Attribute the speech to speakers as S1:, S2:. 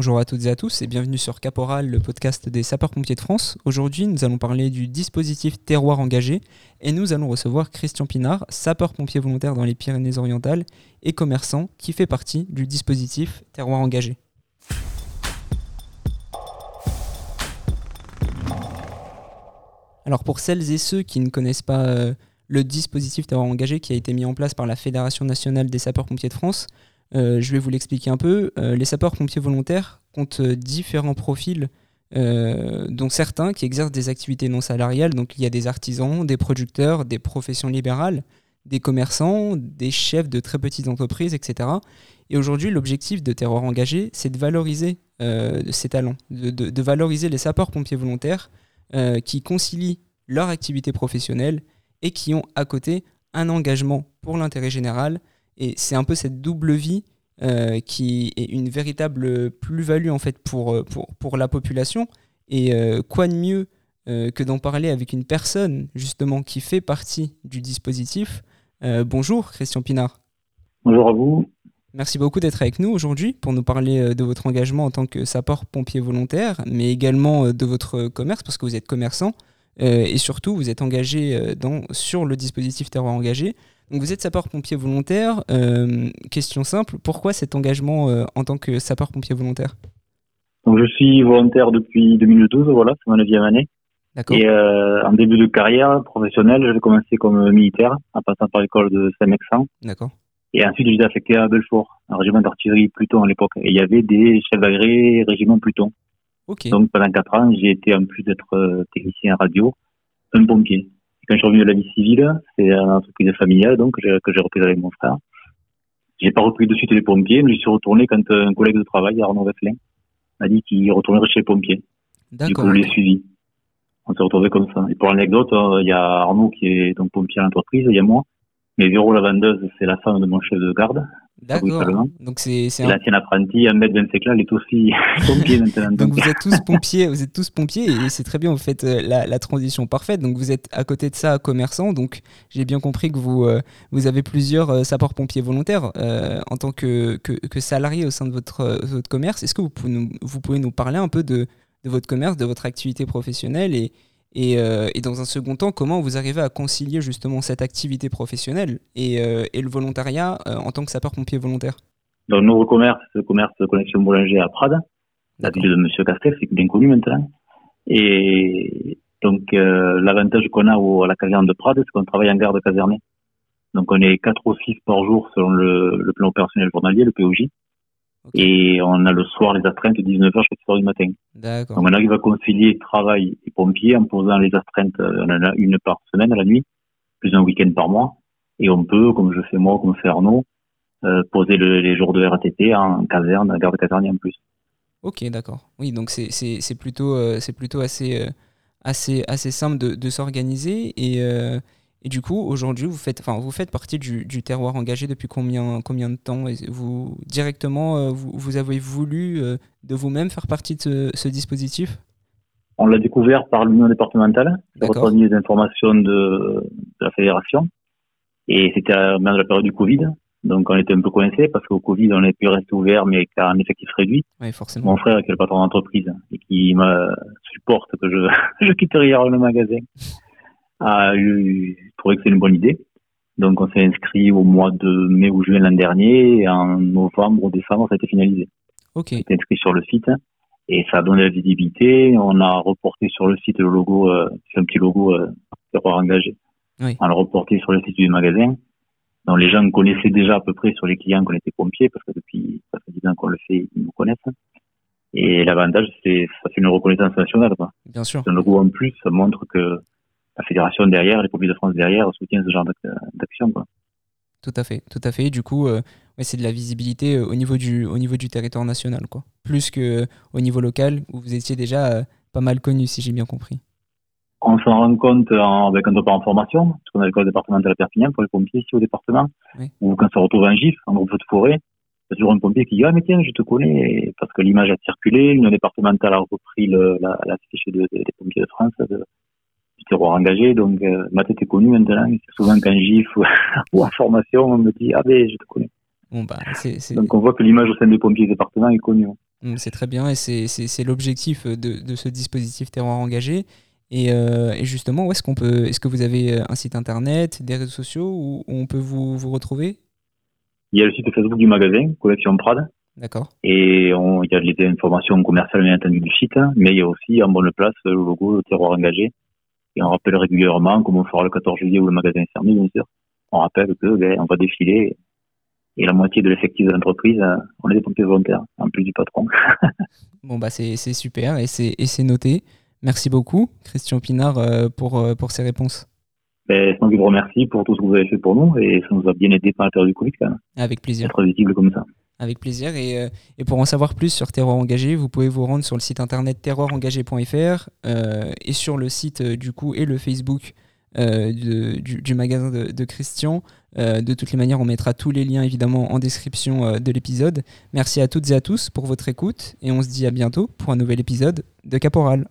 S1: Bonjour à toutes et à tous et bienvenue sur Caporal, le podcast des sapeurs-pompiers de France. Aujourd'hui, nous allons parler du dispositif Terroir engagé et nous allons recevoir Christian Pinard, sapeur-pompier volontaire dans les Pyrénées-Orientales et commerçant qui fait partie du dispositif Terroir engagé. Alors pour celles et ceux qui ne connaissent pas euh, le dispositif Terroir engagé qui a été mis en place par la Fédération nationale des sapeurs-pompiers de France, je vais vous l'expliquer un peu. Euh, les sapeurs-pompiers volontaires comptent euh, différents profils, dont certains qui exercent des activités non salariales. Donc il y a des artisans, des producteurs, des professions libérales, des commerçants, des chefs de très petites entreprises, etc. Et aujourd'hui, l'objectif de Terror Engagé, c'est de valoriser ces talents, de, valoriser les sapeurs-pompiers volontaires qui concilient leur activité professionnelle et qui ont à côté un engagement pour l'intérêt général, et c'est un peu cette double vie euh, qui est une véritable plus-value en fait pour, euh, pour, pour, la population. Et euh, quoi de mieux que d'en parler avec une personne justement qui fait partie du dispositif. bonjour Christian Pinard.
S2: Bonjour à vous.
S1: Merci beaucoup d'être avec nous aujourd'hui pour nous parler de votre engagement en tant que sapeur-pompier volontaire, mais également de votre commerce, parce que vous êtes commerçant, et surtout vous êtes engagé dans, sur le dispositif Terroir Engagé. Donc vous êtes sapeur-pompier volontaire. Euh, question simple, pourquoi cet engagement euh, en tant que sapeur-pompier volontaire?
S2: Donc je suis volontaire depuis 2012, voilà, c'est ma neuvième année. Et euh, en début de carrière professionnelle, j'ai commencé comme militaire, en passant par l'école de Saint-Mexan.
S1: D'accord.
S2: Et ensuite, j'ai été affecté à Belfort, un régiment d'artillerie Pluton à l'époque. Et il y avait des chefs d'agré régiment Pluton. Donc pendant quatre ans, j'ai été, en plus d'être technicien radio, un pompier quand je suis revenu de la vie civile, c'est une entreprise familiale donc que j'ai repris avec mon frère. J'ai pas repris de suite les pompiers, mais je suis retourné quand un collègue de travail, Arnaud Vesselin, m'a dit qu'il retournerait chez les pompiers. Du coup, je l'ai suivi. On s'est retrouvés comme ça. Et pour l'anecdote, euh, il y a Arnaud qui est donc pompier à l'entreprise, il y a moi. Mais Véro, la vendeuse, c'est la femme de mon chef de garde.
S1: D'accord. Donc c'est
S2: un... l'ancienne apprentie, un mètre 25 là, elle est aussi pompier maintenant.
S1: donc vous êtes tous pompiers, vous êtes tous pompiers et c'est très bien, vous faites euh, la, transition parfaite. Donc vous êtes à côté de ça commerçant, donc j'ai bien compris que vous, euh, vous avez plusieurs euh, sapeurs-pompiers volontaires en tant que, que, que, salarié au sein de votre, votre commerce. Est-ce que vous pouvez, nous, vous pouvez nous parler un peu de, de votre commerce, de votre activité professionnelle et, euh, et, dans un second temps, comment vous arrivez à concilier justement cette activité professionnelle et, euh, le volontariat euh, en tant que sapeur-pompier volontaire?
S2: Dans nos commerce, le commerce de Connexion Boulanger à Prades, la ville de M. Castel, c'est bien connu maintenant. Et donc, l'avantage qu'on a à la caserne de Prades, c'est qu'on travaille en garde casernée. Donc, on est 4 ou 6 par jour selon le, le plan opérationnel journalier, le POJ. Et on a le soir les astreintes de 19h jusqu'à 4h du matin. Donc on arrive à concilier travail et pompiers en posant les astreintes, euh, on en a une par semaine à la nuit, plus un week-end par mois. Et on peut, comme je fais moi, comme fait Arnaud, euh, poser les jours de RATP en caserne, en garde caserne en plus.
S1: Ok, d'accord. Oui, donc c'est plutôt, euh, c'est plutôt assez, assez, assez simple de, de s'organiser. Et, et du coup, aujourd'hui, vous faites, enfin, vous faites partie du, du, terroir engagé depuis combien, combien de temps? Et vous directement, euh, vous, vous, avez voulu euh, de vous-même faire partie de ce, ce dispositif?
S2: On l'a découvert par l'union départementale, qui a retenu les informations de, de, la fédération, et c'était même la période du Covid. Donc on était un peu coincé parce qu'au Covid on a pu rester ouvert mais qu'à un effectif réduit.
S1: Oui, forcément.
S2: Mon frère qui est le patron d'entreprise et qui me supporte que je, je quitte le magasin a eu trouvé que c'est une bonne idée. Donc on s'est inscrit au mois de mai ou juin l'an dernier et en novembre ou décembre ça a été finalisé.
S1: Ok.
S2: On s'est inscrit sur le site et ça a donné la visibilité. On a reporté sur le site le logo, euh, c'est un petit logo euh, engagé.
S1: Oui.
S2: On l'a reporté sur le site du magasin. Donc les gens connaissaient déjà à peu près sur les clients qu'on était pompiers parce que depuis ça fait 10 ans qu'on le fait, ils nous connaissent. Et l'avantage, c'est ça fait une reconnaissance nationale. Quoi.
S1: Bien sûr.
S2: Un logo en plus, ça montre que la fédération derrière, les pompiers de France derrière soutiennent ce genre d'action.
S1: Tout à fait, tout à fait. Du coup, euh, c'est de la visibilité euh, au niveau du, au niveau du territoire national, quoi. Plus que euh, au niveau local où vous étiez déjà pas mal connu, si j'ai bien compris.
S2: On s'en rend compte en, avec un part en formation, parce qu'on a l'école départementale de Perpignan pour les pompiers ici au département, ou quand ça retrouve un GIF, un groupe de forêt, il y a toujours un pompier qui dit Ah, mais tiens, je te connais, parce que l'image a circulé, l'union départementale a repris le, la, la fiche des pompiers de France, de, terroir engagé, donc euh, ma tête est connue maintenant. C'est souvent qu'en GIF ou, en formation, on me dit Ah ben, je te connais.
S1: Bon, bah,
S2: Donc on voit que l'image au sein des pompiers département est connue.
S1: C'est très bien et c'est l'objectif de, de, ce dispositif terroir engagé. Et, euh, et, justement, où est-ce qu'on peut Est-ce que vous avez un site internet, des réseaux sociaux où, on peut vous, vous, retrouver?
S2: Il y a le site Facebook du magasin, Collection Prade.
S1: D'accord.
S2: Et on, il y a les informations commerciales bien entendu du site, mais il y a aussi en bonne place le logo le terroir engagé. Et on rappelle régulièrement, comme on fera le 14 juillet où le magasin est fermé, bien sûr, on rappelle que ben, on va défiler et la moitié de l'effectif de l'entreprise, euh, on est des pompiers volontaires, en plus du patron.
S1: bon, bah c'est super et c'est noté. Merci beaucoup, Christian Pinard, euh, pour, euh, pour ces réponses.
S2: Ben, je vous remercie pour tout ce que vous avez fait pour nous et ça nous a bien aidé par la période du Covid quand même.
S1: Avec plaisir.
S2: Être visible comme ça.
S1: Avec plaisir. Et, et, pour en savoir plus sur Terroir Engagé, vous pouvez vous rendre sur le site internet terroirengagé.fr et sur le site du coup et le Facebook euh, du, magasin de, Christian. Euh, de toutes les manières, on mettra tous les liens évidemment en description euh, de l'épisode. Merci à toutes et à tous pour votre écoute et on se dit à bientôt pour un nouvel épisode de Caporal.